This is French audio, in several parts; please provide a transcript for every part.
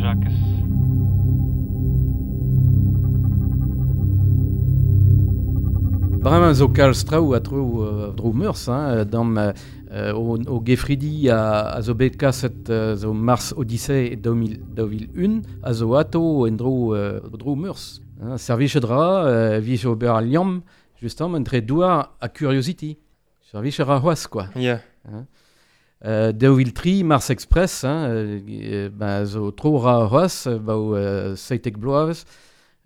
Jacques. Bremañ zo kal strau a tro uh, dro meurs, hein, dam uh, o, o gefridi a, a zo bet kaset uh, mars Odyssey 2001 a zo ato en dro, uh, dro meurs. Hein, servichet dra, uh, entre douar a curiosity. Servichet ra quoi. Yeah. Hein. Uh, 2003 Mars Express, hein, uh, bah, zo tro ra hoas, ba o uh, seitek bloaz,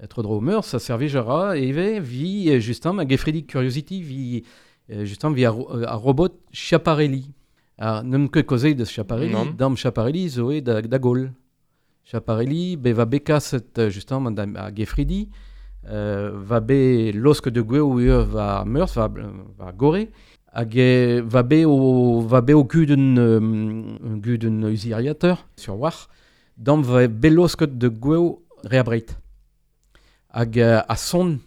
être dro meurs, ça servira et ve vi euh, justement a gefredig curiosity vi euh, justement vi a, euh, a robot Schiaparelli. A nem ket kozei de Schiaparelli, Non. dam Schiaparelli zo e da, da gol. Schiaparelli be va bekaset euh, justement da, a gefredi, euh, va be losk de gweo ur va meurs, va, va gore, hag e va be o, va be o guden, euh, guden usiriateur sur war, dam va be losk de gweo reabreit hag euh, a son,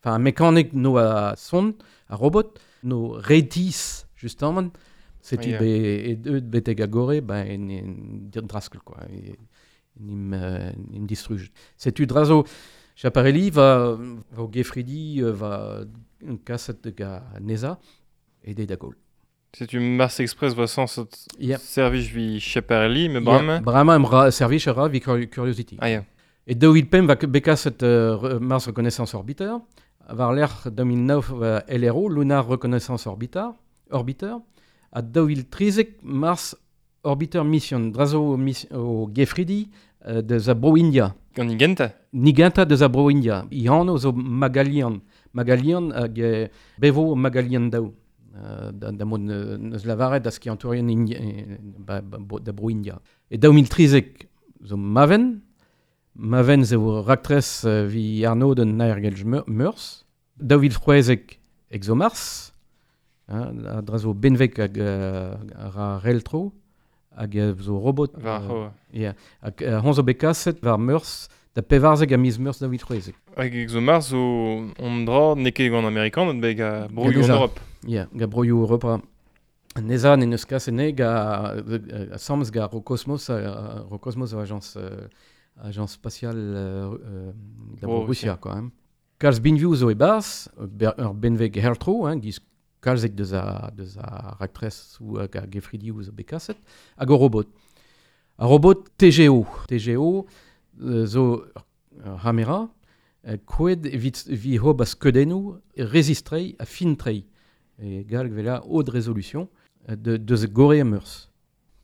enfin a mécanique no a son, a robot, no redis, justement, c'est Ah, tu yeah. be, et deux beteg a gore, ben, en, en draskel, quoi, et, nim, euh, nim distruge. C'est tu drazo, Chaparelli va, va au Gefridi, euh, va un kasset de ga Neza, et des dagol. C'est une Mars Express va sans Yeah. service vi Chaparelli, mais Yeah, Bram. Brahma emra service ra vi cur- curiosity. Ah, yeah. Et 2005 va beka cette euh, Mars Reconnaissance Orbiter. Var l'air 2009 va LRO, Lunar Reconnaissance Orbiter. Orbiter. A 2013 Mars Orbiter Mission. Drazo mis, o Gefridi euh, de Zabro India. On y genta. Niganta de Zabro India. Zo. Magalian hag euh, bevo Magalian dao. da, da mod neus lavaret da skiantourien ba, ba, da bro India. E da 2013 zo maven, maven zo raktres vi arno den naergelj meurs, da vil froezek ek zo mars, a dra zo benvek hag ra reltro, hag zo robot. Va ho. Ya, hag hanzo bekaset var meurs, da pevarzeg a miz meurs da vil froezek. Hag ek zo mars zo on dra neke gant Amerikan, bet beg a bro an Europe. Yeah, ga broioù Europa. Neza ne neus kasene ga euh, a sams ga Rocosmos, a, Rocosmos o agence, euh, agence spatiale euh, euh, da Oh, Russia, quoi. Hein. Kalz binviou zo e bars, ur benveg hertro, hein, giz kalzek deus a, deus a raktres ou a gefridi ou zo bekaset, hag o robot. A robot TGO. TGO euh, zo hamera, euh, koued vit vi hob a skedenou rezistrei a fintrei et galg vela haute résolution de, de gore meurs.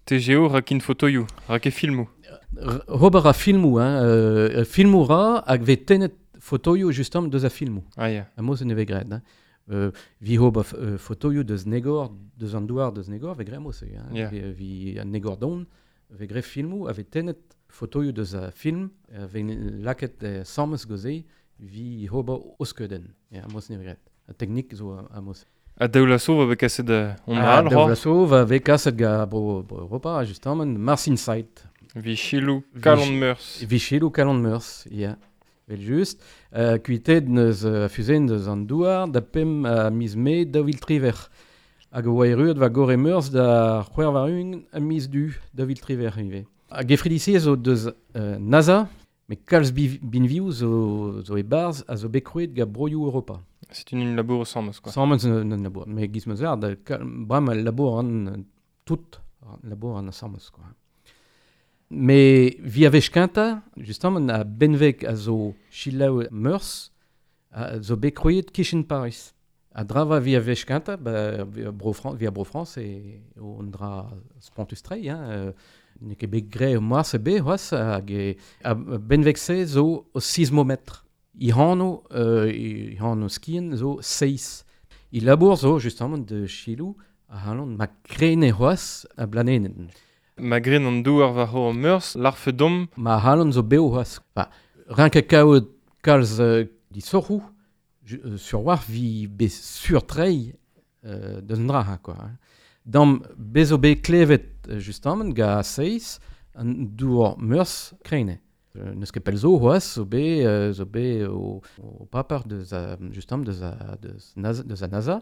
TGO rakin photoyou, rake filmou. R- Rober a filmou, hein, euh, filmou ra hag ve tenet photoio justam deus a filmou. Ah, yeah. A moz ne ve gred. Hein. Euh, vi hob a euh, photoio deus negor, deus an douar deus negor, ve gre moz. Hein. Yeah. Vi, vi a negor don, ve gre filmou, a ve tenet photoio deus a film, a ve laket euh, sammes goze, vi hob a oskeden. Ja, a moz ne ve gred. A teknik zo a, a moz. A daoulasso va beg aset on ral, da ra. vlaso va ve kaset ga bro, bro Europa, justement, Mars Insight. Vi chilou, Vi kalon chi- meurs. Vichilou kalon meurs, ja. Vel just. Uh, kuitet neus uh, fuzen deus an douar, da pem a mis me da vil triver. Hag o waerut va gore meurs da c'hwer var un a mis du da vil triver ive. A gefridisi zo deus uh, NASA, me kalz bi- binviou zo, zo e barz a zo bekrouet ga broioù Europa. C'est une labour sans quoi. Sans ne, ne labour. Mais giz meus ar, da kal- bram al labour an euh, tout an labour an asammes, quoi. Mais vi a vech kenta, justement, a benvek a zo chilaou meurs, a zo bekroet kishin Paris. A drava vi a vech kenta, ba, vi a bro Fran- vi a bro France e on dra spontus trei, hein, euh, ne ket bet gre moar se be, hoas, hag e, zo o. I hanno, euh, i hanno skien zo seis I labour zo, justement, de chilou, a halon ma krene hoas a blanenen. Magren an douar va ho meurs, l'arfe dom. Ma halon zo beo hoas Ba, rank a kaout kalz euh, di sorou, euh, sur war vi be sur trei euh, deus dra, quoi. Hein. Dam bezo be klevet, justement, ga seis an douar meurs krene. Euh, Neus ket pel zo hoas zo be, euh, zo be o, o paper deus a, justement deus a, deus NASA, deus a NASA,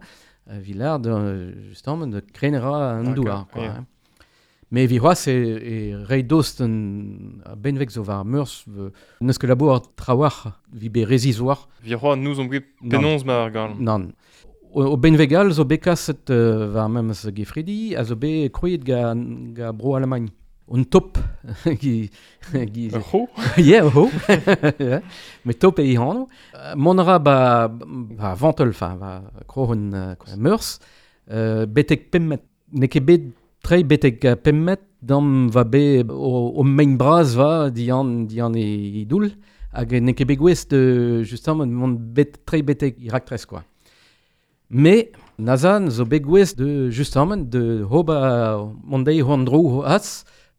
euh, vilar de, euh, justement de krenera an quoi. yeah. hein. Mais vi c'hoaz e, e a benvek zo var meurs neus ket labo ar trawar vi be rezizoar. Vi nous on bet ma ar gal. Non. O, o benvegal zo bekaset uh, var memes gefredi, a zo kroet ga, ga bro Alemagne. Un top. gi, gi, Ur ho yeah, ho. yeah. Me top e ihano. Uh, monra ba, ba vantel, fa, ba krohon uh, meurs. Uh, betek pemmet. Ne ket bet tre betek pemmet dam va be o, main braz va dian, dian e, e doul. Hag ne ket bet gwez de, justement, mon bet, tre betek irak tres, quoi. Me, nazan zo bet gwez de, justement, de ho ba mondei ho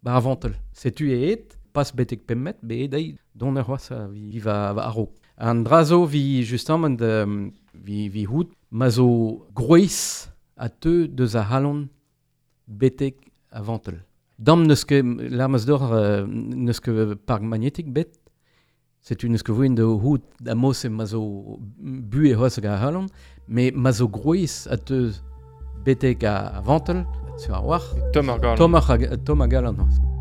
ba avantel. Setu e et, pas betek pemmet, be dei don er c'hoaz vi, vi va, va aro. Drazo vi, justement, de, vi, vi hout, ma zo groez a te deus a halon betek avantel. Dam ket, l'armas d'or, euh, park magnetik bet, setu neus ket voen de hout da bu e hag a halon, me ma betek a avantel, tu a war, Tom ar gal. tom.